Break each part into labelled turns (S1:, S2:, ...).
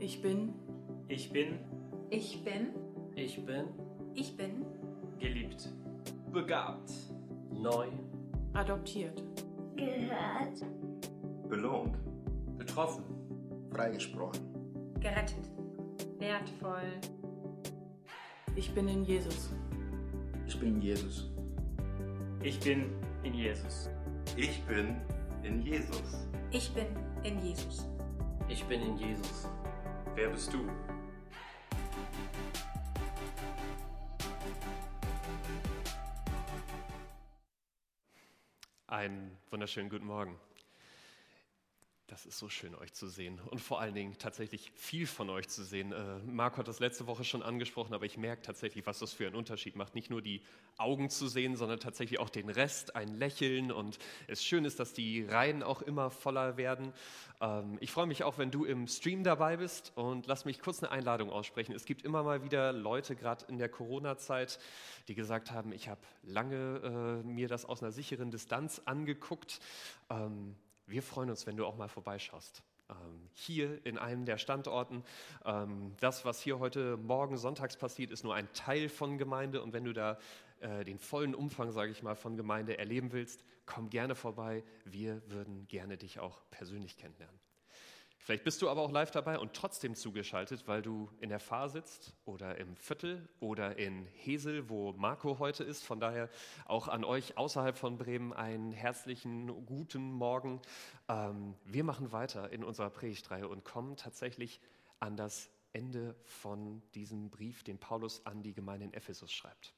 S1: Ich bin.
S2: Ich bin.
S3: Ich bin.
S2: Ich bin.
S3: Ich bin.
S2: Geliebt. Begabt.
S4: Neu.
S1: Adoptiert.
S5: Gehört.
S6: Belohnt.
S2: Betroffen.
S7: Freigesprochen.
S3: Gerettet. Wertvoll.
S1: Ich bin in Jesus.
S7: Ich bin Jesus.
S2: Ich bin in Jesus.
S6: Ich bin in Jesus.
S3: Ich bin in Jesus.
S4: Ich bin in Jesus.
S2: Wer bist du?
S8: Einen wunderschönen guten Morgen. Das ist so schön, euch zu sehen und vor allen Dingen tatsächlich viel von euch zu sehen. Äh, Marco hat das letzte Woche schon angesprochen, aber ich merke tatsächlich, was das für einen Unterschied macht. Nicht nur die Augen zu sehen, sondern tatsächlich auch den Rest, ein Lächeln. Und es schön ist, dass die Reihen auch immer voller werden. Ähm, ich freue mich auch, wenn du im Stream dabei bist und lass mich kurz eine Einladung aussprechen. Es gibt immer mal wieder Leute, gerade in der Corona-Zeit, die gesagt haben, ich habe lange äh, mir das aus einer sicheren Distanz angeguckt. Ähm, wir freuen uns, wenn du auch mal vorbeischaust. Ähm, hier in einem der Standorten. Ähm, das, was hier heute Morgen sonntags passiert, ist nur ein Teil von Gemeinde. Und wenn du da äh, den vollen Umfang, sage ich mal, von Gemeinde erleben willst, komm gerne vorbei. Wir würden gerne dich auch persönlich kennenlernen. Vielleicht bist du aber auch live dabei und trotzdem zugeschaltet, weil du in der Fahr sitzt oder im Viertel oder in Hesel, wo Marco heute ist. Von daher auch an euch außerhalb von Bremen einen herzlichen guten Morgen. Ähm, wir machen weiter in unserer Predigtreihe und kommen tatsächlich an das Ende von diesem Brief, den Paulus an die Gemeinde in Ephesus schreibt.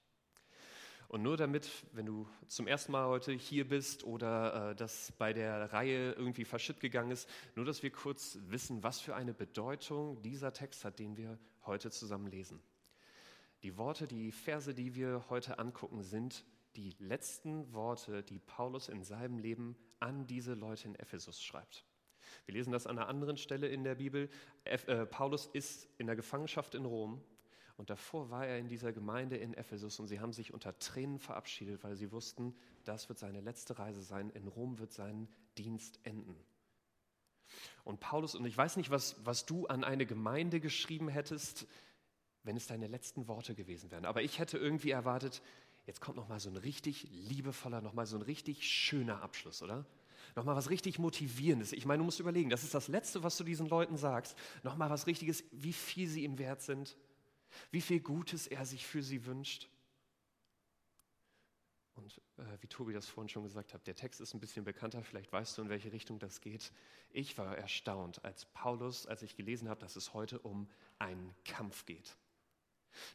S8: Und nur damit, wenn du zum ersten Mal heute hier bist oder äh, das bei der Reihe irgendwie verschütt gegangen ist, nur dass wir kurz wissen, was für eine Bedeutung dieser Text hat, den wir heute zusammen lesen. Die Worte, die Verse, die wir heute angucken, sind die letzten Worte, die Paulus in seinem Leben an diese Leute in Ephesus schreibt. Wir lesen das an einer anderen Stelle in der Bibel. Äh, Paulus ist in der Gefangenschaft in Rom und davor war er in dieser Gemeinde in Ephesus und sie haben sich unter Tränen verabschiedet, weil sie wussten, das wird seine letzte Reise sein. In Rom wird sein Dienst enden. Und Paulus, und ich weiß nicht, was, was du an eine Gemeinde geschrieben hättest, wenn es deine letzten Worte gewesen wären. Aber ich hätte irgendwie erwartet, jetzt kommt nochmal so ein richtig liebevoller, nochmal so ein richtig schöner Abschluss, oder? Nochmal was richtig Motivierendes. Ich meine, du musst überlegen, das ist das Letzte, was du diesen Leuten sagst. Nochmal was Richtiges, wie viel sie ihm wert sind wie viel Gutes er sich für sie wünscht. Und äh, wie Tobi das vorhin schon gesagt hat, der Text ist ein bisschen bekannter, vielleicht weißt du, in welche Richtung das geht. Ich war erstaunt, als Paulus, als ich gelesen habe, dass es heute um einen Kampf geht.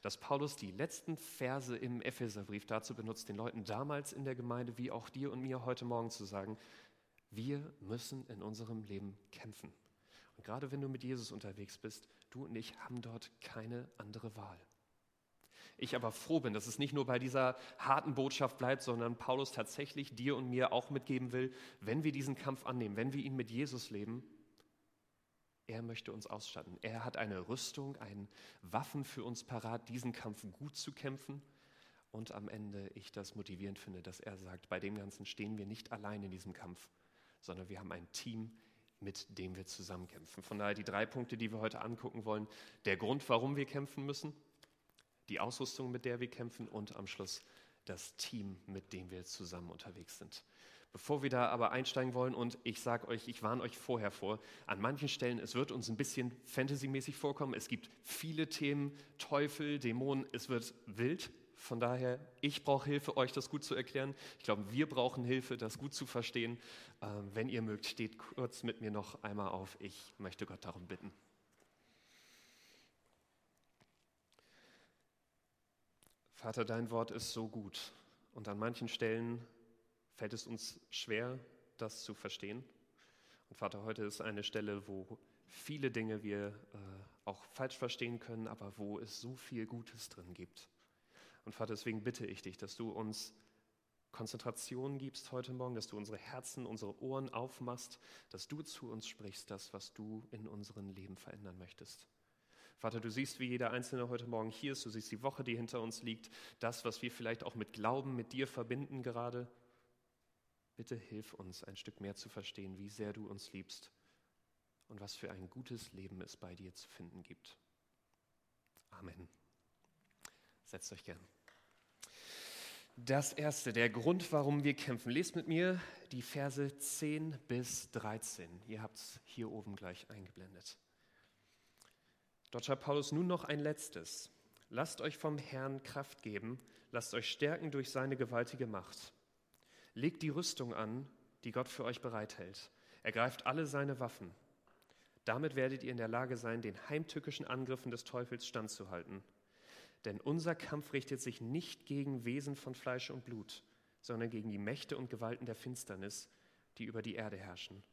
S8: Dass Paulus die letzten Verse im Epheserbrief dazu benutzt, den Leuten damals in der Gemeinde, wie auch dir und mir heute Morgen zu sagen, wir müssen in unserem Leben kämpfen. Und gerade wenn du mit Jesus unterwegs bist, du und ich haben dort keine andere Wahl. Ich aber froh bin, dass es nicht nur bei dieser harten Botschaft bleibt, sondern Paulus tatsächlich dir und mir auch mitgeben will, wenn wir diesen Kampf annehmen, wenn wir ihn mit Jesus leben, er möchte uns ausstatten. Er hat eine Rüstung, ein Waffen für uns parat, diesen Kampf gut zu kämpfen. Und am Ende ich das motivierend finde, dass er sagt, bei dem Ganzen stehen wir nicht allein in diesem Kampf, sondern wir haben ein Team, mit dem wir zusammen kämpfen. Von daher die drei Punkte, die wir heute angucken wollen. Der Grund, warum wir kämpfen müssen, die Ausrüstung, mit der wir kämpfen und am Schluss das Team, mit dem wir zusammen unterwegs sind. Bevor wir da aber einsteigen wollen, und ich sage euch, ich warne euch vorher vor, an manchen Stellen, es wird uns ein bisschen fantasymäßig vorkommen. Es gibt viele Themen, Teufel, Dämonen, es wird wild. Von daher, ich brauche Hilfe, euch das gut zu erklären. Ich glaube, wir brauchen Hilfe, das gut zu verstehen. Ähm, wenn ihr mögt, steht kurz mit mir noch einmal auf. Ich möchte Gott darum bitten. Vater, dein Wort ist so gut und an manchen Stellen fällt es uns schwer, das zu verstehen. Und Vater, heute ist eine Stelle, wo viele Dinge wir äh, auch falsch verstehen können, aber wo es so viel Gutes drin gibt. Und Vater, deswegen bitte ich dich, dass du uns Konzentration gibst heute Morgen, dass du unsere Herzen, unsere Ohren aufmachst, dass du zu uns sprichst, das, was du in unserem Leben verändern möchtest. Vater, du siehst, wie jeder Einzelne heute Morgen hier ist, du siehst die Woche, die hinter uns liegt, das, was wir vielleicht auch mit Glauben, mit dir verbinden gerade. Bitte hilf uns, ein Stück mehr zu verstehen, wie sehr du uns liebst und was für ein gutes Leben es bei dir zu finden gibt. Amen. Setzt euch gern. Das erste, der Grund, warum wir kämpfen. Lest mit mir die Verse 10 bis 13. Ihr habt es hier oben gleich eingeblendet. Dort schreibt Paulus nun noch ein letztes. Lasst euch vom Herrn Kraft geben, lasst euch stärken durch seine gewaltige Macht. Legt die Rüstung an, die Gott für euch bereithält. Ergreift alle seine Waffen. Damit werdet ihr in der Lage sein, den heimtückischen Angriffen des Teufels standzuhalten. Denn unser Kampf richtet sich nicht gegen Wesen von Fleisch und Blut, sondern gegen die Mächte und Gewalten der Finsternis, die über die Erde herrschen,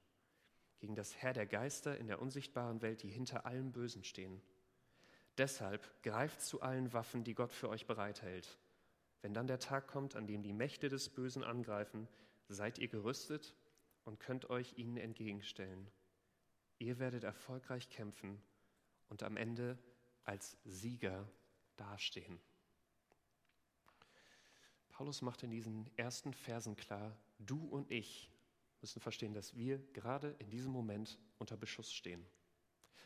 S8: gegen das Herr der Geister in der unsichtbaren Welt, die hinter allem Bösen stehen. Deshalb greift zu allen Waffen, die Gott für euch bereithält. Wenn dann der Tag kommt, an dem die Mächte des Bösen angreifen, seid ihr gerüstet und könnt euch ihnen entgegenstellen. Ihr werdet erfolgreich kämpfen und am Ende als Sieger dastehen. Paulus macht in diesen ersten Versen klar, du und ich müssen verstehen, dass wir gerade in diesem Moment unter Beschuss stehen.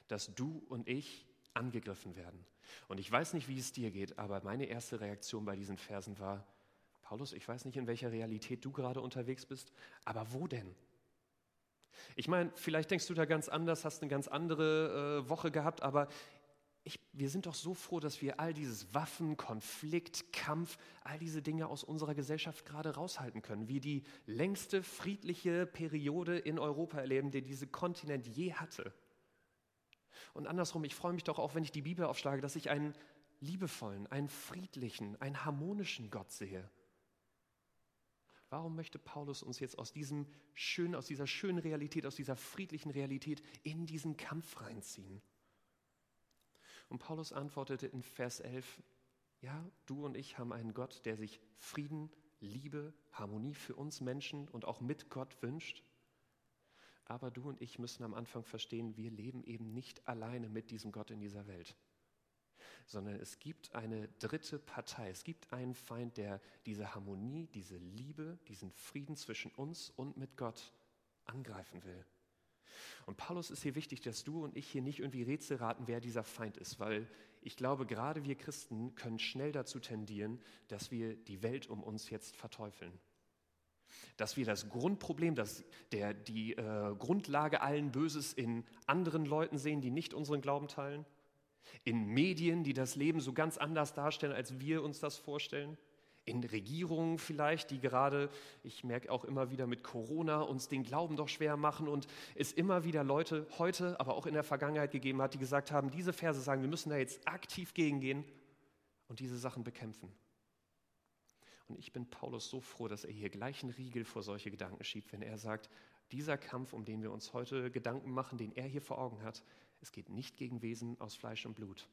S8: Dass du und ich angegriffen werden. Und ich weiß nicht, wie es dir geht, aber meine erste Reaktion bei diesen Versen war, Paulus, ich weiß nicht, in welcher Realität du gerade unterwegs bist, aber wo denn? Ich meine, vielleicht denkst du da ganz anders, hast eine ganz andere äh, Woche gehabt, aber ich, wir sind doch so froh, dass wir all dieses Waffen, Konflikt, Kampf, all diese Dinge aus unserer Gesellschaft gerade raushalten können. Wir die längste friedliche Periode in Europa erleben, die dieser Kontinent je hatte. Und andersrum, ich freue mich doch auch, wenn ich die Bibel aufschlage, dass ich einen liebevollen, einen friedlichen, einen harmonischen Gott sehe. Warum möchte Paulus uns jetzt aus, diesem schönen, aus dieser schönen Realität, aus dieser friedlichen Realität in diesen Kampf reinziehen? Und Paulus antwortete in Vers 11, ja, du und ich haben einen Gott, der sich Frieden, Liebe, Harmonie für uns Menschen und auch mit Gott wünscht. Aber du und ich müssen am Anfang verstehen, wir leben eben nicht alleine mit diesem Gott in dieser Welt, sondern es gibt eine dritte Partei. Es gibt einen Feind, der diese Harmonie, diese Liebe, diesen Frieden zwischen uns und mit Gott angreifen will. Und Paulus ist hier wichtig, dass du und ich hier nicht irgendwie Rätsel raten, wer dieser Feind ist, weil ich glaube, gerade wir Christen können schnell dazu tendieren, dass wir die Welt um uns jetzt verteufeln. Dass wir das Grundproblem, dass der, die äh, Grundlage allen Böses in anderen Leuten sehen, die nicht unseren Glauben teilen, in Medien, die das Leben so ganz anders darstellen, als wir uns das vorstellen, in Regierungen vielleicht, die gerade, ich merke auch immer wieder mit Corona, uns den Glauben doch schwer machen und es immer wieder Leute heute, aber auch in der Vergangenheit gegeben hat, die gesagt haben, diese Verse sagen, wir müssen da jetzt aktiv gegengehen und diese Sachen bekämpfen. Und ich bin Paulus so froh, dass er hier gleich einen Riegel vor solche Gedanken schiebt, wenn er sagt, dieser Kampf, um den wir uns heute Gedanken machen, den er hier vor Augen hat, es geht nicht gegen Wesen aus Fleisch und Blut,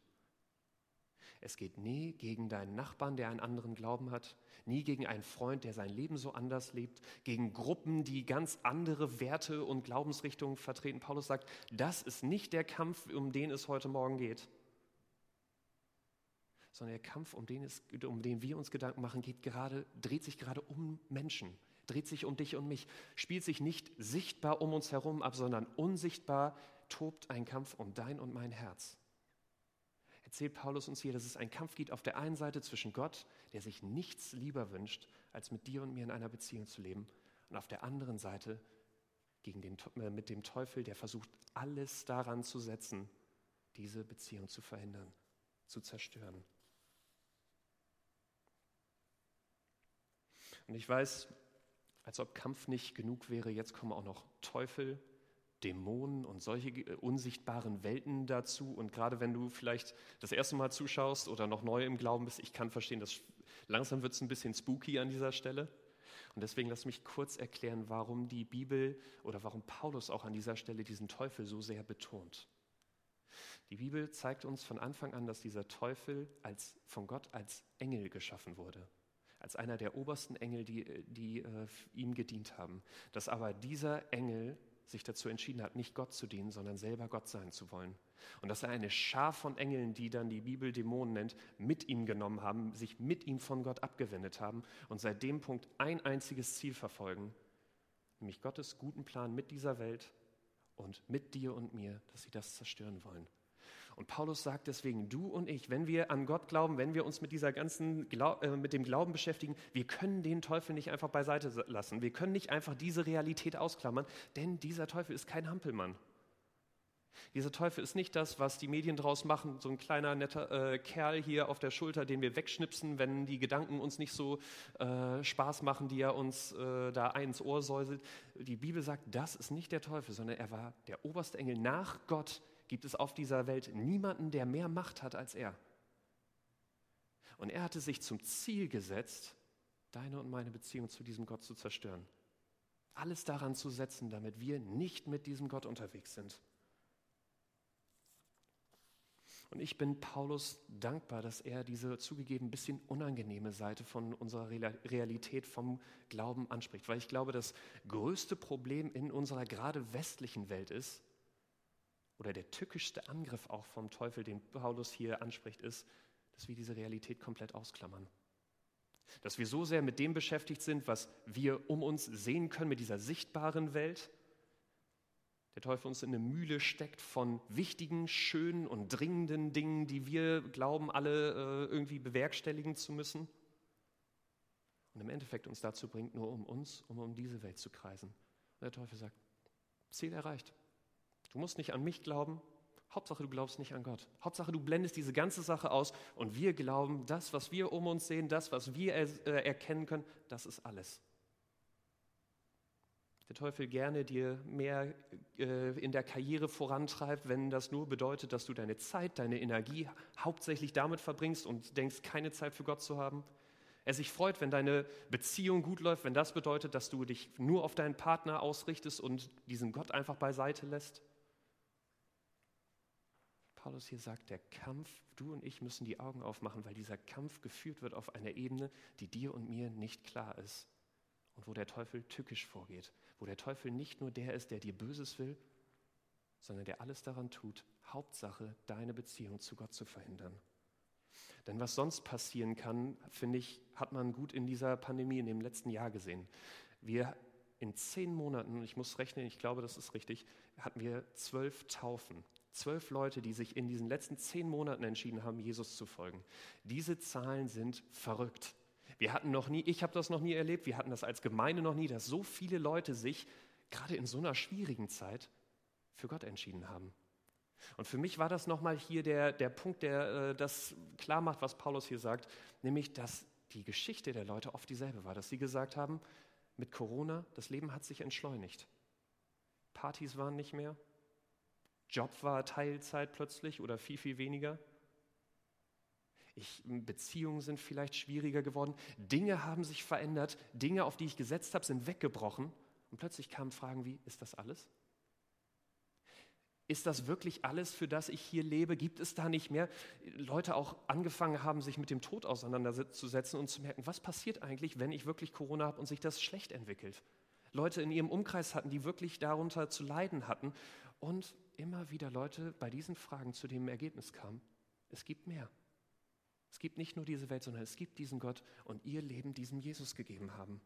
S8: es geht nie gegen deinen Nachbarn, der einen anderen Glauben hat, nie gegen einen Freund, der sein Leben so anders lebt, gegen Gruppen, die ganz andere Werte und Glaubensrichtungen vertreten. Paulus sagt, das ist nicht der Kampf, um den es heute Morgen geht, sondern der Kampf, um den, es, um den wir uns Gedanken machen, geht gerade, dreht sich gerade um Menschen, dreht sich um dich und mich, spielt sich nicht sichtbar um uns herum ab, sondern unsichtbar tobt ein Kampf um dein und mein Herz erzählt Paulus uns hier, dass es einen Kampf gibt auf der einen Seite zwischen Gott, der sich nichts lieber wünscht, als mit dir und mir in einer Beziehung zu leben, und auf der anderen Seite gegen den, äh, mit dem Teufel, der versucht, alles daran zu setzen, diese Beziehung zu verhindern, zu zerstören. Und ich weiß, als ob Kampf nicht genug wäre, jetzt kommen auch noch Teufel Dämonen und solche äh, unsichtbaren Welten dazu. Und gerade wenn du vielleicht das erste Mal zuschaust oder noch neu im Glauben bist, ich kann verstehen, dass langsam wird es ein bisschen spooky an dieser Stelle. Und deswegen lass mich kurz erklären, warum die Bibel oder warum Paulus auch an dieser Stelle diesen Teufel so sehr betont. Die Bibel zeigt uns von Anfang an, dass dieser Teufel als, von Gott als Engel geschaffen wurde als einer der obersten Engel, die, äh, die äh, ihm gedient haben. Dass aber dieser Engel sich dazu entschieden hat, nicht Gott zu dienen, sondern selber Gott sein zu wollen. Und dass er eine Schar von Engeln, die dann die Bibel Dämonen nennt, mit ihm genommen haben, sich mit ihm von Gott abgewendet haben und seit dem Punkt ein einziges Ziel verfolgen, nämlich Gottes guten Plan mit dieser Welt und mit dir und mir, dass sie das zerstören wollen. Und Paulus sagt deswegen, du und ich, wenn wir an Gott glauben, wenn wir uns mit dieser ganzen äh, mit dem Glauben beschäftigen, wir können den Teufel nicht einfach beiseite lassen. Wir können nicht einfach diese Realität ausklammern, denn dieser Teufel ist kein Hampelmann. Dieser Teufel ist nicht das, was die Medien draus machen, so ein kleiner netter äh, Kerl hier auf der Schulter, den wir wegschnipsen, wenn die Gedanken uns nicht so äh, Spaß machen, die er uns äh, da ins Ohr säuselt. Die Bibel sagt, das ist nicht der Teufel, sondern er war der oberste Engel nach Gott, gibt es auf dieser Welt niemanden, der mehr Macht hat als er. Und er hatte sich zum Ziel gesetzt, deine und meine Beziehung zu diesem Gott zu zerstören. Alles daran zu setzen, damit wir nicht mit diesem Gott unterwegs sind. Und ich bin Paulus dankbar, dass er diese zugegeben ein bisschen unangenehme Seite von unserer Realität vom Glauben anspricht. Weil ich glaube, das größte Problem in unserer gerade westlichen Welt ist, oder der tückischste Angriff auch vom Teufel, den Paulus hier anspricht, ist, dass wir diese Realität komplett ausklammern. Dass wir so sehr mit dem beschäftigt sind, was wir um uns sehen können, mit dieser sichtbaren Welt. Der Teufel uns in eine Mühle steckt von wichtigen, schönen und dringenden Dingen, die wir glauben, alle äh, irgendwie bewerkstelligen zu müssen. Und im Endeffekt uns dazu bringt, nur um uns, um um diese Welt zu kreisen. Und der Teufel sagt, Ziel erreicht. Du musst nicht an mich glauben. Hauptsache, du glaubst nicht an Gott. Hauptsache, du blendest diese ganze Sache aus und wir glauben, das, was wir um uns sehen, das, was wir äh, erkennen können, das ist alles. Der Teufel gerne dir mehr äh, in der Karriere vorantreibt, wenn das nur bedeutet, dass du deine Zeit, deine Energie hauptsächlich damit verbringst und denkst, keine Zeit für Gott zu haben. Er sich freut, wenn deine Beziehung gut läuft, wenn das bedeutet, dass du dich nur auf deinen Partner ausrichtest und diesen Gott einfach beiseite lässt. Paulus hier sagt, der Kampf, du und ich müssen die Augen aufmachen, weil dieser Kampf geführt wird auf einer Ebene, die dir und mir nicht klar ist. Und wo der Teufel tückisch vorgeht, wo der Teufel nicht nur der ist, der dir Böses will, sondern der alles daran tut, Hauptsache deine Beziehung zu Gott zu verhindern. Denn was sonst passieren kann, finde ich, hat man gut in dieser Pandemie in dem letzten Jahr gesehen. Wir in zehn Monaten, ich muss rechnen, ich glaube, das ist richtig, hatten wir zwölf Taufen. Zwölf Leute, die sich in diesen letzten zehn Monaten entschieden haben, Jesus zu folgen. Diese Zahlen sind verrückt. Wir hatten noch nie, ich habe das noch nie erlebt, wir hatten das als Gemeinde noch nie, dass so viele Leute sich gerade in so einer schwierigen Zeit für Gott entschieden haben. Und für mich war das nochmal hier der, der Punkt, der äh, das klar macht, was Paulus hier sagt, nämlich, dass die Geschichte der Leute oft dieselbe war, dass sie gesagt haben, mit Corona, das Leben hat sich entschleunigt. Partys waren nicht mehr, Job war Teilzeit plötzlich oder viel, viel weniger. Ich, Beziehungen sind vielleicht schwieriger geworden. Dinge haben sich verändert. Dinge, auf die ich gesetzt habe, sind weggebrochen. Und plötzlich kamen Fragen wie, ist das alles? Ist das wirklich alles, für das ich hier lebe? Gibt es da nicht mehr? Leute auch angefangen haben, sich mit dem Tod auseinanderzusetzen und zu merken, was passiert eigentlich, wenn ich wirklich Corona habe und sich das schlecht entwickelt? Leute in ihrem Umkreis hatten, die wirklich darunter zu leiden hatten. Und immer wieder Leute bei diesen Fragen zu dem Ergebnis kamen, es gibt mehr. Es gibt nicht nur diese Welt, sondern es gibt diesen Gott und ihr Leben diesem Jesus gegeben haben.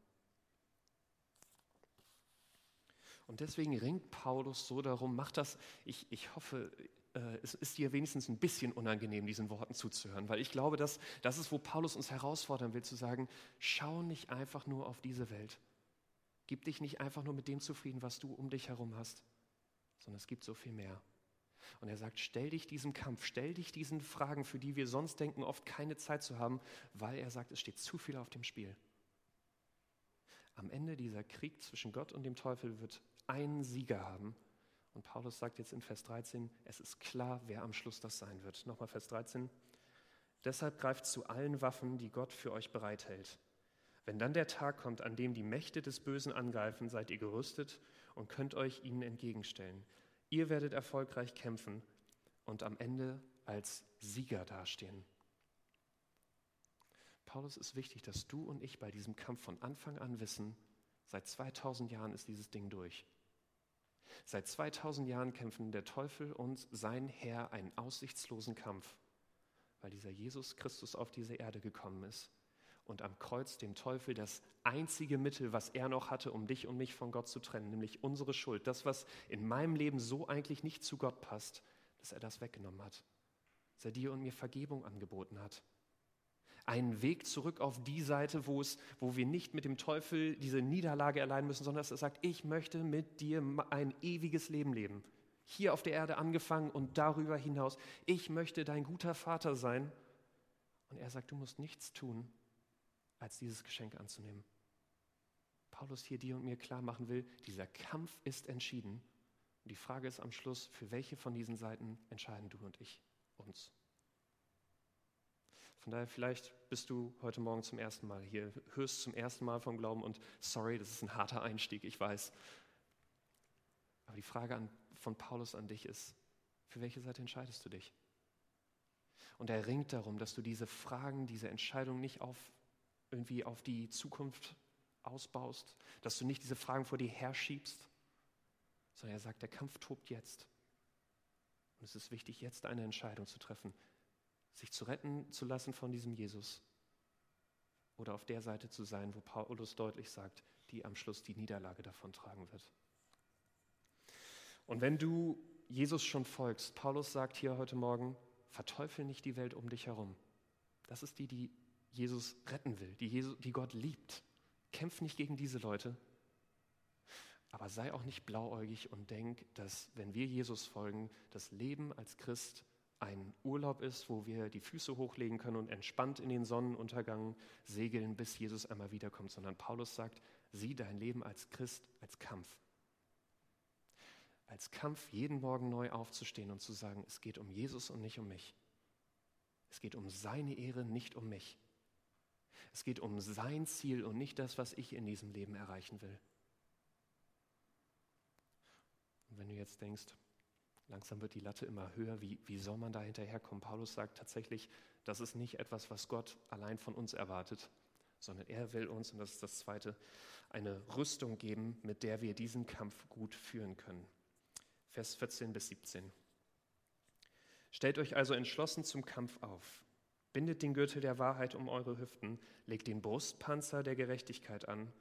S8: Und deswegen ringt Paulus so darum, macht das, ich, ich hoffe, äh, es ist dir wenigstens ein bisschen unangenehm, diesen Worten zuzuhören, weil ich glaube, dass das ist, wo Paulus uns herausfordern will, zu sagen, schau nicht einfach nur auf diese Welt. Gib dich nicht einfach nur mit dem zufrieden, was du um dich herum hast, sondern es gibt so viel mehr. Und er sagt, stell dich diesem Kampf, stell dich diesen Fragen, für die wir sonst denken, oft keine Zeit zu haben, weil er sagt, es steht zu viel auf dem Spiel. Am Ende dieser Krieg zwischen Gott und dem Teufel wird ein Sieger haben. Und Paulus sagt jetzt in Vers 13, es ist klar, wer am Schluss das sein wird. Nochmal Vers 13. Deshalb greift zu allen Waffen, die Gott für euch bereithält. Wenn dann der Tag kommt, an dem die Mächte des Bösen angreifen, seid ihr gerüstet und könnt euch ihnen entgegenstellen. Ihr werdet erfolgreich kämpfen und am Ende als Sieger dastehen. Paulus ist wichtig, dass du und ich bei diesem Kampf von Anfang an wissen, seit 2000 Jahren ist dieses Ding durch. Seit 2000 Jahren kämpfen der Teufel und sein Herr einen aussichtslosen Kampf, weil dieser Jesus Christus auf diese Erde gekommen ist und am Kreuz dem Teufel das einzige Mittel, was er noch hatte, um dich und mich von Gott zu trennen, nämlich unsere Schuld, das, was in meinem Leben so eigentlich nicht zu Gott passt, dass er das weggenommen hat, dass er dir und mir Vergebung angeboten hat. Einen Weg zurück auf die Seite, wo, es, wo wir nicht mit dem Teufel diese Niederlage erleiden müssen, sondern dass er sagt, ich möchte mit dir ein ewiges Leben leben. Hier auf der Erde angefangen und darüber hinaus. Ich möchte dein guter Vater sein. Und er sagt, du musst nichts tun, als dieses Geschenk anzunehmen. Paulus hier dir und mir klar machen will, dieser Kampf ist entschieden. Und die Frage ist am Schluss, für welche von diesen Seiten entscheiden du und ich uns? Von daher, vielleicht bist du heute Morgen zum ersten Mal hier, hörst zum ersten Mal vom Glauben und sorry, das ist ein harter Einstieg, ich weiß. Aber die Frage an, von Paulus an dich ist, für welche Seite entscheidest du dich? Und er ringt darum, dass du diese Fragen, diese Entscheidung nicht auf, irgendwie auf die Zukunft ausbaust, dass du nicht diese Fragen vor dir herschiebst, sondern er sagt, der Kampf tobt jetzt. Und es ist wichtig, jetzt eine Entscheidung zu treffen, sich zu retten zu lassen von diesem Jesus oder auf der Seite zu sein, wo Paulus deutlich sagt, die am Schluss die Niederlage davon tragen wird. Und wenn du Jesus schon folgst, Paulus sagt hier heute Morgen, verteufel nicht die Welt um dich herum. Das ist die, die Jesus retten will, die, Jesus, die Gott liebt. Kämpf nicht gegen diese Leute, aber sei auch nicht blauäugig und denk, dass wenn wir Jesus folgen, das Leben als Christ ein Urlaub ist, wo wir die Füße hochlegen können und entspannt in den Sonnenuntergang segeln, bis Jesus einmal wiederkommt, sondern Paulus sagt, sieh dein Leben als Christ als Kampf. Als Kampf, jeden Morgen neu aufzustehen und zu sagen, es geht um Jesus und nicht um mich. Es geht um seine Ehre, nicht um mich. Es geht um sein Ziel und nicht das, was ich in diesem Leben erreichen will. Und wenn du jetzt denkst, langsam wird die Latte immer höher, wie, wie soll man da hinterherkommen? Paulus sagt tatsächlich, das ist nicht etwas, was Gott allein von uns erwartet, sondern er will uns, und das ist das Zweite, eine Rüstung geben, mit der wir diesen Kampf gut führen können. Vers 14 bis 17. Stellt euch also entschlossen zum Kampf auf. Bindet den Gürtel der Wahrheit um eure Hüften, legt den Brustpanzer der Gerechtigkeit an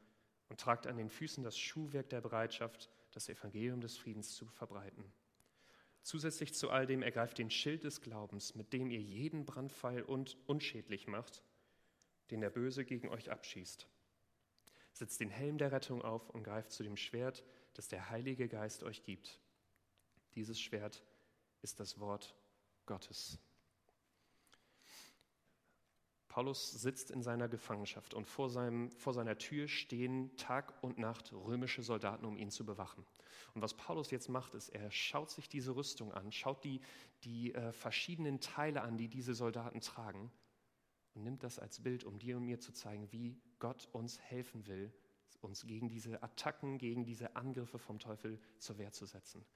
S8: und tragt an den Füßen das Schuhwerk der Bereitschaft, das Evangelium des Friedens zu verbreiten. Zusätzlich zu all dem ergreift den Schild des Glaubens, mit dem ihr jeden Brandpfeil und unschädlich macht, den der Böse gegen euch abschießt. Setzt den Helm der Rettung auf und greift zu dem Schwert, das der Heilige Geist euch gibt. Dieses Schwert ist das Wort Gottes. Paulus sitzt in seiner Gefangenschaft und vor, seinem, vor seiner Tür stehen Tag und Nacht römische Soldaten, um ihn zu bewachen. Und was Paulus jetzt macht, ist, er schaut sich diese Rüstung an, schaut die, die äh, verschiedenen Teile an, die diese Soldaten tragen und nimmt das als Bild, um dir und mir zu zeigen, wie Gott uns helfen will, uns gegen diese Attacken, gegen diese Angriffe vom Teufel zur Wehr zu setzen.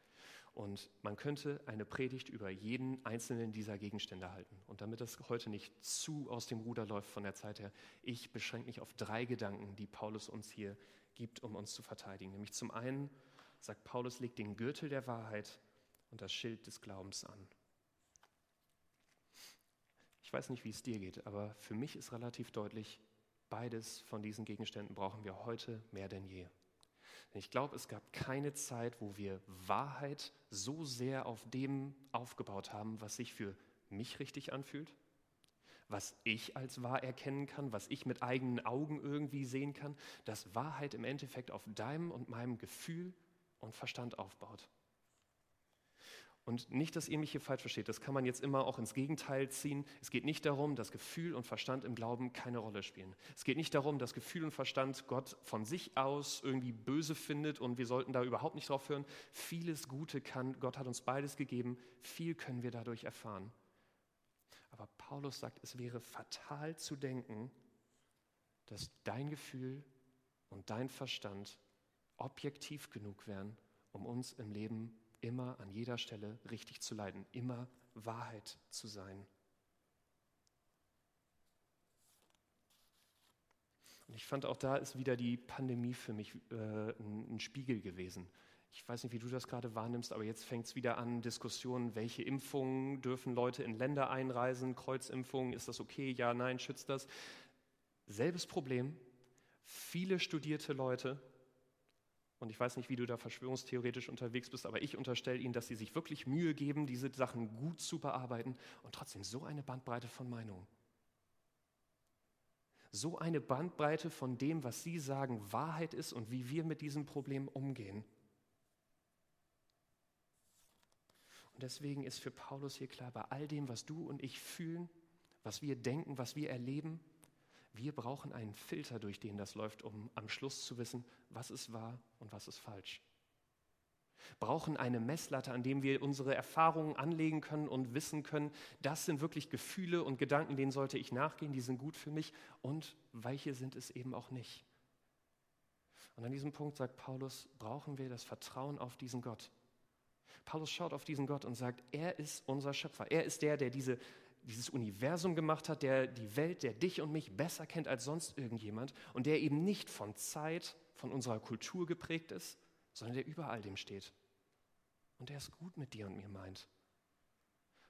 S8: Und man könnte eine Predigt über jeden einzelnen dieser Gegenstände halten. Und damit das heute nicht zu aus dem Ruder läuft von der Zeit her, ich beschränke mich auf drei Gedanken, die Paulus uns hier gibt, um uns zu verteidigen. Nämlich zum einen sagt Paulus, legt den Gürtel der Wahrheit und das Schild des Glaubens an. Ich weiß nicht, wie es dir geht, aber für mich ist relativ deutlich, beides von diesen Gegenständen brauchen wir heute mehr denn je. Ich glaube, es gab keine Zeit, wo wir Wahrheit so sehr auf dem aufgebaut haben, was sich für mich richtig anfühlt, was ich als wahr erkennen kann, was ich mit eigenen Augen irgendwie sehen kann, dass Wahrheit im Endeffekt auf deinem und meinem Gefühl und Verstand aufbaut. Und nicht, dass ihr mich hier falsch versteht, das kann man jetzt immer auch ins Gegenteil ziehen. Es geht nicht darum, dass Gefühl und Verstand im Glauben keine Rolle spielen. Es geht nicht darum, dass Gefühl und Verstand Gott von sich aus irgendwie böse findet und wir sollten da überhaupt nicht drauf hören. Vieles Gute kann, Gott hat uns beides gegeben, viel können wir dadurch erfahren. Aber Paulus sagt, es wäre fatal zu denken, dass dein Gefühl und dein Verstand objektiv genug wären, um uns im Leben immer an jeder Stelle richtig zu leiden, immer Wahrheit zu sein. Und ich fand auch da ist wieder die Pandemie für mich äh, ein, ein Spiegel gewesen. Ich weiß nicht, wie du das gerade wahrnimmst, aber jetzt fängt es wieder an, Diskussionen, welche Impfungen dürfen Leute in Länder einreisen, Kreuzimpfungen, ist das okay, ja, nein, schützt das? Selbes Problem, viele studierte Leute, und ich weiß nicht, wie du da verschwörungstheoretisch unterwegs bist, aber ich unterstelle ihnen, dass sie sich wirklich Mühe geben, diese Sachen gut zu bearbeiten und trotzdem so eine Bandbreite von Meinungen. So eine Bandbreite von dem, was sie sagen, Wahrheit ist und wie wir mit diesem Problem umgehen. Und deswegen ist für Paulus hier klar, bei all dem, was du und ich fühlen, was wir denken, was wir erleben, wir brauchen einen Filter, durch den das läuft, um am Schluss zu wissen, was ist wahr und was ist falsch. Brauchen eine Messlatte, an dem wir unsere Erfahrungen anlegen können und wissen können, das sind wirklich Gefühle und Gedanken, denen sollte ich nachgehen, die sind gut für mich und welche sind es eben auch nicht. Und an diesem Punkt sagt Paulus, brauchen wir das Vertrauen auf diesen Gott. Paulus schaut auf diesen Gott und sagt, er ist unser Schöpfer. Er ist der, der diese dieses Universum gemacht hat, der die Welt, der dich und mich besser kennt als sonst irgendjemand und der eben nicht von Zeit, von unserer Kultur geprägt ist, sondern der über all dem steht. Und der es gut mit dir und mir meint.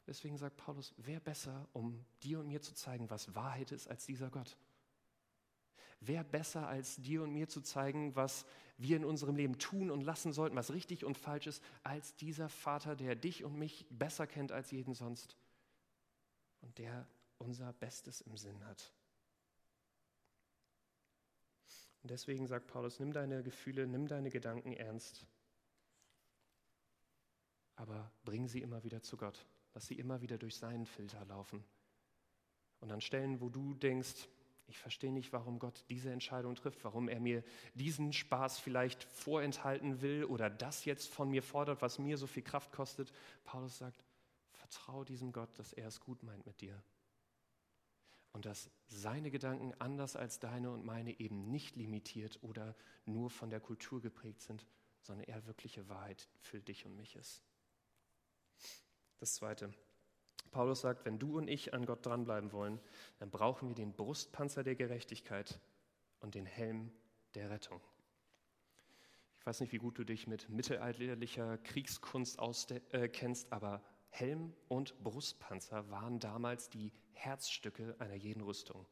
S8: Deswegen sagt Paulus, wer besser, um dir und mir zu zeigen, was Wahrheit ist, als dieser Gott? Wer besser, als dir und mir zu zeigen, was wir in unserem Leben tun und lassen sollten, was richtig und falsch ist, als dieser Vater, der dich und mich besser kennt als jeden sonst? Und der unser Bestes im Sinn hat. Und deswegen sagt Paulus, nimm deine Gefühle, nimm deine Gedanken ernst, aber bring sie immer wieder zu Gott. Lass sie immer wieder durch seinen Filter laufen. Und an Stellen, wo du denkst, ich verstehe nicht, warum Gott diese Entscheidung trifft, warum er mir diesen Spaß vielleicht vorenthalten will oder das jetzt von mir fordert, was mir so viel Kraft kostet. Paulus sagt, Vertrau diesem Gott, dass er es gut meint mit dir. Und dass seine Gedanken anders als deine und meine eben nicht limitiert oder nur von der Kultur geprägt sind, sondern er wirkliche Wahrheit für dich und mich ist. Das Zweite. Paulus sagt, wenn du und ich an Gott dranbleiben wollen, dann brauchen wir den Brustpanzer der Gerechtigkeit und den Helm der Rettung. Ich weiß nicht, wie gut du dich mit mittelalterlicher Kriegskunst auskennst, äh, aber Helm und Brustpanzer waren damals die Herzstücke einer jeden Rüstung.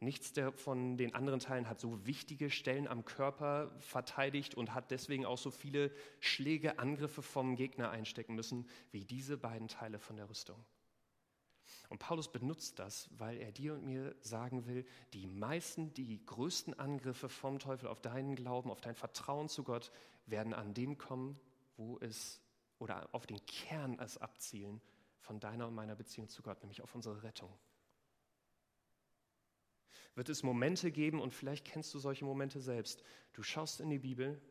S8: Nichts der von den anderen Teilen hat so wichtige Stellen am Körper verteidigt und hat deswegen auch so viele Schläge, Angriffe vom Gegner einstecken müssen, wie diese beiden Teile von der Rüstung. Und Paulus benutzt das, weil er dir und mir sagen will, die meisten, die größten Angriffe vom Teufel auf deinen Glauben, auf dein Vertrauen zu Gott, werden an dem kommen, wo es oder auf den Kern es abzielen von deiner und meiner Beziehung zu Gott, nämlich auf unsere Rettung. Wird es Momente geben, und vielleicht kennst du solche Momente selbst, du schaust in die Bibel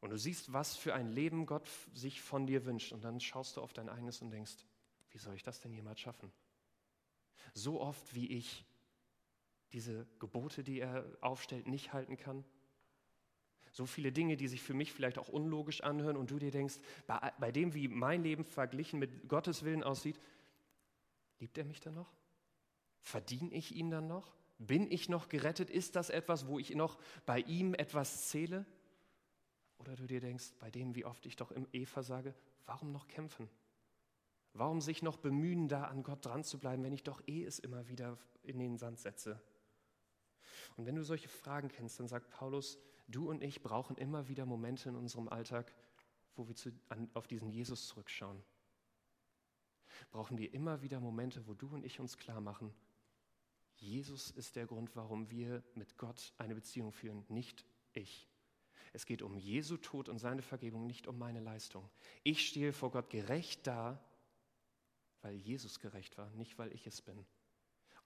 S8: und du siehst, was für ein Leben Gott sich von dir wünscht, und dann schaust du auf dein eigenes und denkst, wie soll ich das denn jemals schaffen? So oft, wie ich diese Gebote, die er aufstellt, nicht halten kann, so viele Dinge, die sich für mich vielleicht auch unlogisch anhören und du dir denkst, bei, bei dem, wie mein Leben verglichen mit Gottes Willen aussieht, liebt er mich dann noch? Verdiene ich ihn dann noch? Bin ich noch gerettet? Ist das etwas, wo ich noch bei ihm etwas zähle? Oder du dir denkst, bei dem, wie oft ich doch im Eva sage, warum noch kämpfen? Warum sich noch bemühen, da an Gott dran zu bleiben, wenn ich doch eh es immer wieder in den Sand setze? Und wenn du solche Fragen kennst, dann sagt Paulus, Du und ich brauchen immer wieder Momente in unserem Alltag, wo wir zu, an, auf diesen Jesus zurückschauen. Brauchen wir immer wieder Momente, wo du und ich uns klar machen, Jesus ist der Grund, warum wir mit Gott eine Beziehung führen, nicht ich. Es geht um Jesu Tod und seine Vergebung, nicht um meine Leistung. Ich stehe vor Gott gerecht da, weil Jesus gerecht war, nicht weil ich es bin.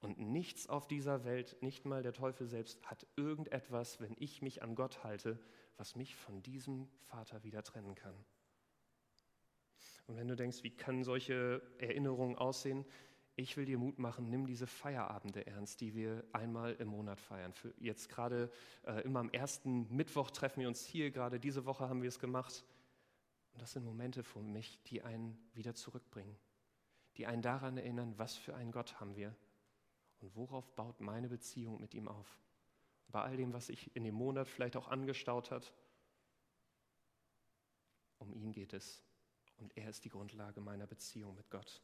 S8: Und nichts auf dieser Welt, nicht mal der Teufel selbst, hat irgendetwas, wenn ich mich an Gott halte, was mich von diesem Vater wieder trennen kann. Und wenn du denkst, wie können solche Erinnerungen aussehen, ich will dir Mut machen, nimm diese Feierabende ernst, die wir einmal im Monat feiern. Für jetzt gerade äh, immer am ersten Mittwoch treffen wir uns hier, gerade diese Woche haben wir es gemacht. Und das sind Momente für mich, die einen wieder zurückbringen, die einen daran erinnern, was für einen Gott haben wir und worauf baut meine Beziehung mit ihm auf? Bei all dem, was sich in dem Monat vielleicht auch angestaut hat, um ihn geht es und er ist die Grundlage meiner Beziehung mit Gott.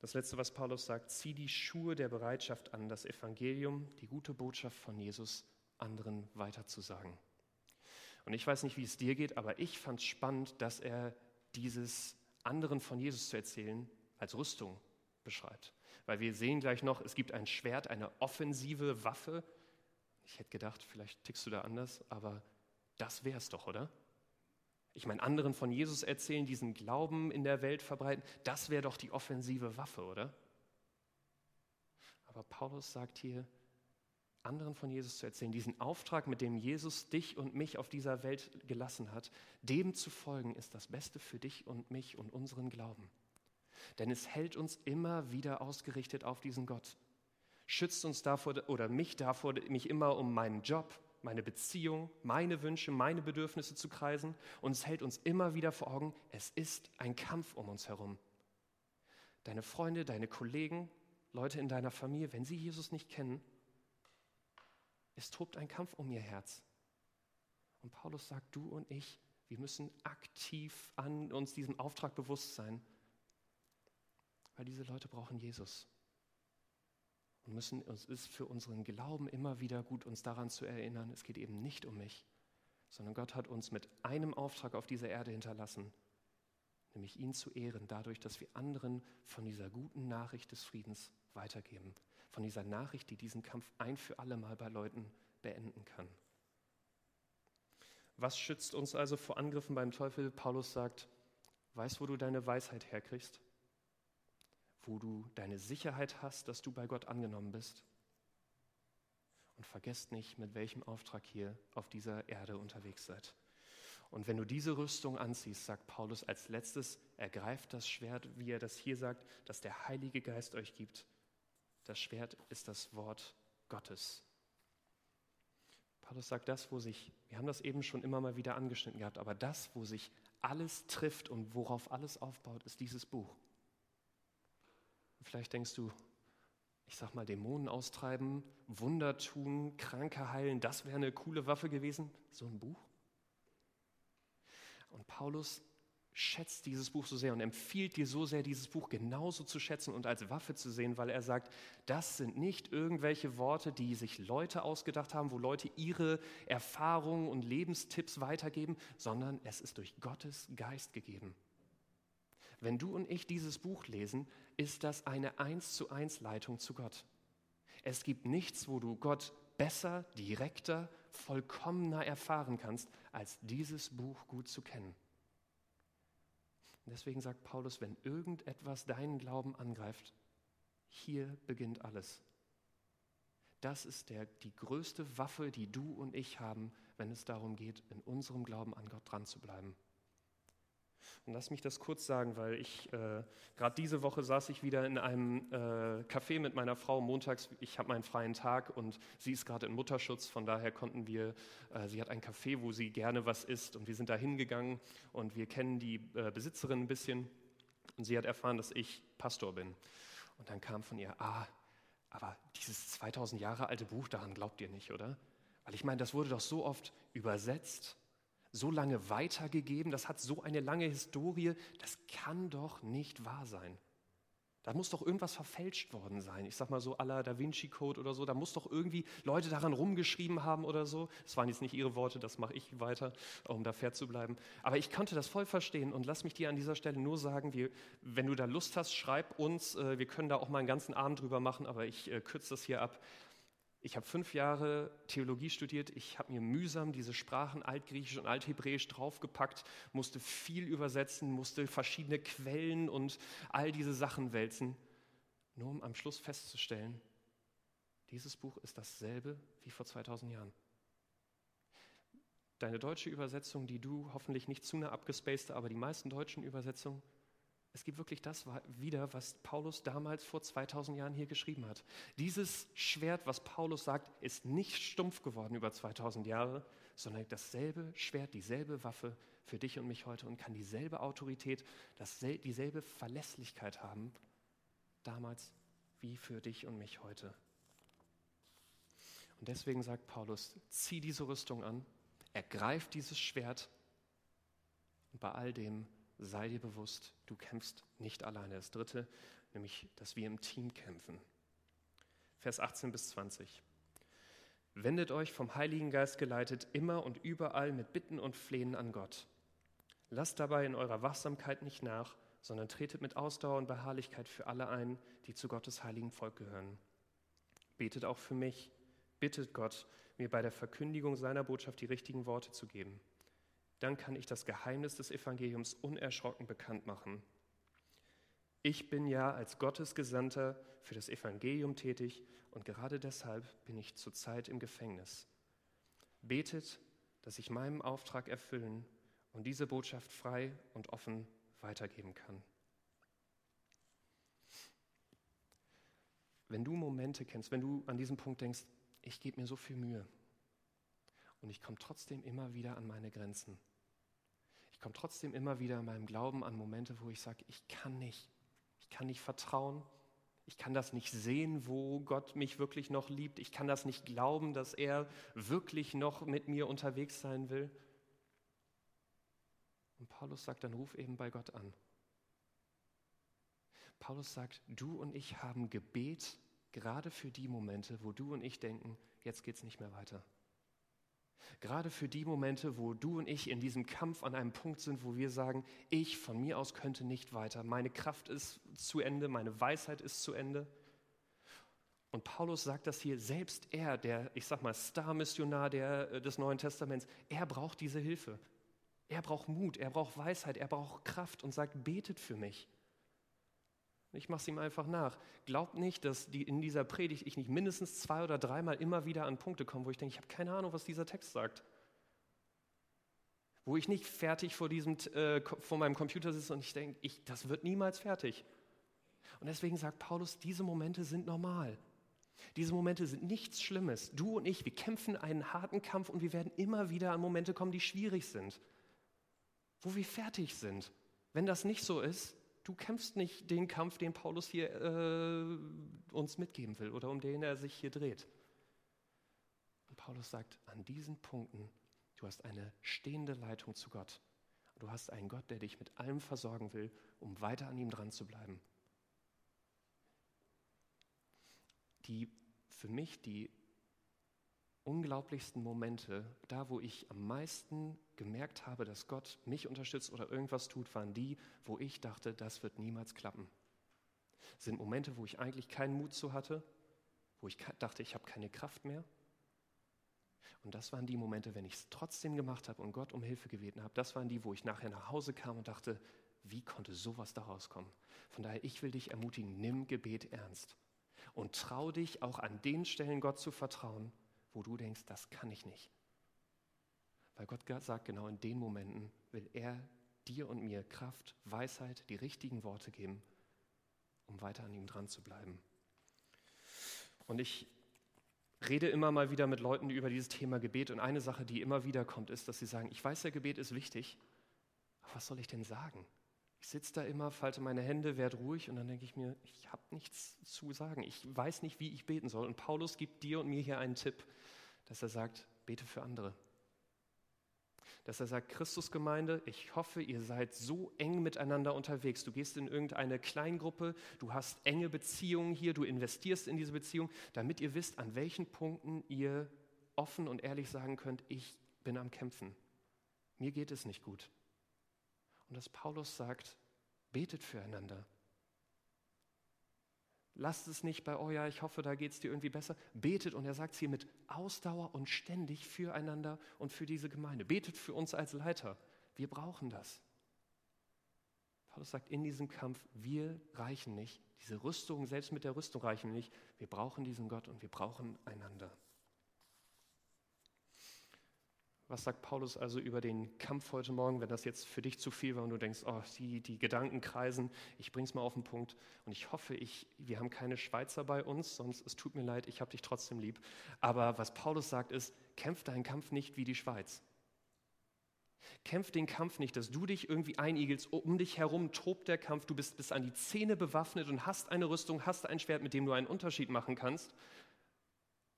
S8: Das letzte, was Paulus sagt, zieh die Schuhe der Bereitschaft an, das Evangelium, die gute Botschaft von Jesus anderen weiterzusagen. Und ich weiß nicht, wie es dir geht, aber ich fand es spannend, dass er dieses anderen von Jesus zu erzählen als Rüstung beschreibt. Weil wir sehen gleich noch, es gibt ein Schwert, eine offensive Waffe. Ich hätte gedacht, vielleicht tickst du da anders, aber das wäre es doch, oder? Ich meine, anderen von Jesus erzählen, diesen Glauben in der Welt verbreiten, das wäre doch die offensive Waffe, oder? Aber Paulus sagt hier, anderen von Jesus zu erzählen, diesen Auftrag, mit dem Jesus dich und mich auf dieser Welt gelassen hat, dem zu folgen, ist das Beste für dich und mich und unseren Glauben. Denn es hält uns immer wieder ausgerichtet auf diesen Gott. Schützt uns davor oder mich davor, mich immer um meinen Job, meine Beziehung, meine Wünsche, meine Bedürfnisse zu kreisen. Und es hält uns immer wieder vor Augen, es ist ein Kampf um uns herum. Deine Freunde, deine Kollegen, Leute in deiner Familie, wenn sie Jesus nicht kennen, es tobt ein Kampf um ihr Herz. Und Paulus sagt, du und ich, wir müssen aktiv an uns diesem Auftrag bewusst sein, weil diese Leute brauchen Jesus. Und müssen, es ist für unseren Glauben immer wieder gut, uns daran zu erinnern, es geht eben nicht um mich, sondern Gott hat uns mit einem Auftrag auf dieser Erde hinterlassen, nämlich ihn zu ehren, dadurch, dass wir anderen von dieser guten Nachricht des Friedens weitergeben, von dieser Nachricht, die diesen Kampf ein für alle Mal bei Leuten beenden kann. Was schützt uns also vor Angriffen beim Teufel? Paulus sagt, weißt, wo du deine Weisheit herkriegst? Wo du deine Sicherheit hast, dass du bei Gott angenommen bist? Und vergesst nicht, mit welchem Auftrag hier auf dieser Erde unterwegs seid. Und wenn du diese Rüstung anziehst, sagt Paulus als letztes, ergreift das Schwert, wie er das hier sagt, das der Heilige Geist euch gibt. Das Schwert ist das Wort Gottes. Paulus sagt das, wo sich, wir haben das eben schon immer mal wieder angeschnitten gehabt, aber das, wo sich alles trifft und worauf alles aufbaut, ist dieses Buch. Vielleicht denkst du, ich sag mal, Dämonen austreiben, Wunder tun, Kranke heilen, das wäre eine coole Waffe gewesen. So ein Buch? Und Paulus schätzt dieses Buch so sehr und empfiehlt dir so sehr, dieses Buch genauso zu schätzen und als Waffe zu sehen, weil er sagt, das sind nicht irgendwelche Worte, die sich Leute ausgedacht haben, wo Leute ihre Erfahrungen und Lebenstipps weitergeben, sondern es ist durch Gottes Geist gegeben. Wenn du und ich dieses Buch lesen, ist das eine eins zu eins Leitung zu Gott. Es gibt nichts, wo du Gott besser, direkter, vollkommener erfahren kannst, als dieses Buch gut zu kennen. Deswegen sagt Paulus, wenn irgendetwas deinen Glauben angreift, hier beginnt alles. Das ist der, die größte Waffe, die du und ich haben, wenn es darum geht, in unserem Glauben an Gott dran zu bleiben. Und lass mich das kurz sagen, weil ich äh, gerade diese Woche saß ich wieder in einem äh, Café mit meiner Frau montags. Ich habe meinen freien Tag und sie ist gerade in Mutterschutz. Von daher konnten wir, äh, sie hat ein Café, wo sie gerne was isst und wir sind da hingegangen und wir kennen die äh, Besitzerin ein bisschen und sie hat erfahren, dass ich Pastor bin. Und dann kam von ihr, ah, aber dieses 2000 Jahre alte Buch, daran glaubt ihr nicht, oder? Weil ich meine, das wurde doch so oft übersetzt so lange weitergegeben, das hat so eine lange Historie, das kann doch nicht wahr sein. Da muss doch irgendwas verfälscht worden sein. Ich sag mal so à la Da Vinci Code oder so. Da muss doch irgendwie Leute daran rumgeschrieben haben oder so. Das waren jetzt nicht ihre Worte, das mache ich weiter, um da fair zu bleiben. Aber ich konnte das voll verstehen und lass mich dir an dieser Stelle nur sagen, wir, wenn du da Lust hast, schreib uns. Äh, wir können da auch mal einen ganzen Abend drüber machen, aber ich äh, kürze das hier ab. Ich habe fünf Jahre Theologie studiert. Ich habe mir mühsam diese Sprachen Altgriechisch und Althebräisch draufgepackt, musste viel übersetzen, musste verschiedene Quellen und all diese Sachen wälzen, nur um am Schluss festzustellen, dieses Buch ist dasselbe wie vor 2000 Jahren. Deine deutsche Übersetzung, die du hoffentlich nicht zu nah abgespaced, aber die meisten deutschen Übersetzungen es gibt wirklich das wieder, was Paulus damals vor 2000 Jahren hier geschrieben hat. Dieses Schwert, was Paulus sagt, ist nicht stumpf geworden über 2000 Jahre, sondern dasselbe Schwert, dieselbe Waffe für dich und mich heute und kann dieselbe Autorität, dieselbe Verlässlichkeit haben, damals wie für dich und mich heute. Und deswegen sagt Paulus, zieh diese Rüstung an, ergreif dieses Schwert und bei all dem sei dir bewusst, du kämpfst nicht alleine. Das dritte, nämlich dass wir im Team kämpfen. Vers 18 bis 20. Wendet euch vom Heiligen Geist geleitet immer und überall mit Bitten und Flehen an Gott. Lasst dabei in eurer Wachsamkeit nicht nach, sondern tretet mit Ausdauer und Beharrlichkeit für alle ein, die zu Gottes heiligen Volk gehören. Betet auch für mich, bittet Gott, mir bei der Verkündigung seiner Botschaft die richtigen Worte zu geben. Dann kann ich das Geheimnis des Evangeliums unerschrocken bekannt machen. Ich bin ja als Gottes Gesandter für das Evangelium tätig und gerade deshalb bin ich zurzeit im Gefängnis. Betet, dass ich meinen Auftrag erfüllen und diese Botschaft frei und offen weitergeben kann. Wenn du Momente kennst, wenn du an diesem Punkt denkst, ich gebe mir so viel Mühe und ich komme trotzdem immer wieder an meine Grenzen. Ich komme trotzdem immer wieder in meinem Glauben an Momente, wo ich sage, ich kann nicht, ich kann nicht vertrauen, ich kann das nicht sehen, wo Gott mich wirklich noch liebt, ich kann das nicht glauben, dass er wirklich noch mit mir unterwegs sein will. Und Paulus sagt, dann ruf eben bei Gott an. Paulus sagt, du und ich haben Gebet gerade für die Momente, wo du und ich denken, jetzt geht es nicht mehr weiter. Gerade für die Momente, wo du und ich in diesem Kampf an einem Punkt sind, wo wir sagen, ich von mir aus könnte nicht weiter, meine Kraft ist zu Ende, meine Weisheit ist zu Ende. Und Paulus sagt das hier, selbst er, der, ich sag mal, Star-Missionar äh, des Neuen Testaments, er braucht diese Hilfe. Er braucht Mut, er braucht Weisheit, er braucht Kraft und sagt, betet für mich. Ich mache es ihm einfach nach. Glaubt nicht, dass die, in dieser Predigt ich nicht mindestens zwei oder dreimal immer wieder an Punkte komme, wo ich denke, ich habe keine Ahnung, was dieser Text sagt. Wo ich nicht fertig vor, diesem, äh, vor meinem Computer sitze und ich denke, ich, das wird niemals fertig. Und deswegen sagt Paulus, diese Momente sind normal. Diese Momente sind nichts Schlimmes. Du und ich, wir kämpfen einen harten Kampf und wir werden immer wieder an Momente kommen, die schwierig sind. Wo wir fertig sind. Wenn das nicht so ist, du kämpfst nicht den Kampf, den Paulus hier äh, uns mitgeben will oder um den er sich hier dreht. Und Paulus sagt, an diesen Punkten, du hast eine stehende Leitung zu Gott. Du hast einen Gott, der dich mit allem versorgen will, um weiter an ihm dran zu bleiben. Die für mich die unglaublichsten Momente, da wo ich am meisten gemerkt habe, dass Gott mich unterstützt oder irgendwas tut, waren die, wo ich dachte, das wird niemals klappen. Das sind Momente, wo ich eigentlich keinen Mut zu hatte, wo ich dachte, ich habe keine Kraft mehr. Und das waren die Momente, wenn ich es trotzdem gemacht habe und Gott um Hilfe gebeten habe. Das waren die, wo ich nachher nach Hause kam und dachte, wie konnte sowas daraus kommen? Von daher, ich will dich ermutigen, nimm Gebet ernst und trau dich auch an den Stellen Gott zu vertrauen, wo du denkst, das kann ich nicht. Weil Gott sagt, genau in den Momenten will er dir und mir Kraft, Weisheit, die richtigen Worte geben, um weiter an ihm dran zu bleiben. Und ich rede immer mal wieder mit Leuten über dieses Thema Gebet und eine Sache, die immer wieder kommt, ist, dass sie sagen, ich weiß, der Gebet ist wichtig, aber was soll ich denn sagen? Ich sitze da immer, falte meine Hände, werde ruhig und dann denke ich mir, ich habe nichts zu sagen. Ich weiß nicht, wie ich beten soll. Und Paulus gibt dir und mir hier einen Tipp, dass er sagt, bete für andere. Dass er sagt, Christusgemeinde, ich hoffe, ihr seid so eng miteinander unterwegs. Du gehst in irgendeine Kleingruppe, du hast enge Beziehungen hier, du investierst in diese Beziehung, damit ihr wisst, an welchen Punkten ihr offen und ehrlich sagen könnt, ich bin am Kämpfen. Mir geht es nicht gut. Und dass Paulus sagt, betet füreinander. Lasst es nicht bei, oh ja, ich hoffe, da geht es dir irgendwie besser. Betet, und er sagt es hier mit Ausdauer und ständig füreinander und für diese Gemeinde. Betet für uns als Leiter. Wir brauchen das. Paulus sagt in diesem Kampf, wir reichen nicht. Diese Rüstung, selbst mit der Rüstung reichen nicht. Wir brauchen diesen Gott und wir brauchen einander. Was sagt Paulus also über den Kampf heute Morgen, wenn das jetzt für dich zu viel war und du denkst, oh, die, die Gedanken kreisen, ich bring's mal auf den Punkt und ich hoffe, ich, wir haben keine Schweizer bei uns, sonst es tut mir leid, ich habe dich trotzdem lieb. Aber was Paulus sagt ist, kämpf deinen Kampf nicht wie die Schweiz. Kämpf den Kampf nicht, dass du dich irgendwie einigelst, um dich herum tobt der Kampf, du bist bis an die Zähne bewaffnet und hast eine Rüstung, hast ein Schwert, mit dem du einen Unterschied machen kannst.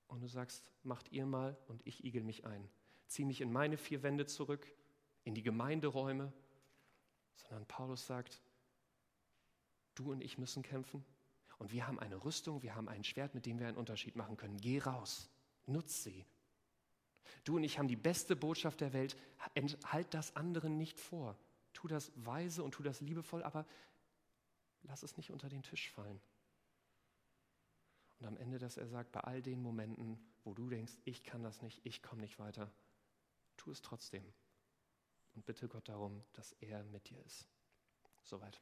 S8: Und du sagst, macht ihr mal und ich igel mich ein ziehe mich in meine vier Wände zurück, in die Gemeinderäume, sondern Paulus sagt, Du und ich müssen kämpfen. Und wir haben eine Rüstung, wir haben ein Schwert, mit dem wir einen Unterschied machen können. Geh raus, nutz sie. Du und ich haben die beste Botschaft der Welt. Enthalt das anderen nicht vor. Tu das weise und tu das liebevoll, aber lass es nicht unter den Tisch fallen. Und am Ende, dass er sagt, bei all den Momenten, wo du denkst, ich kann das nicht, ich komme nicht weiter, tu es trotzdem. Und bitte Gott darum, dass er mit dir ist. Soweit.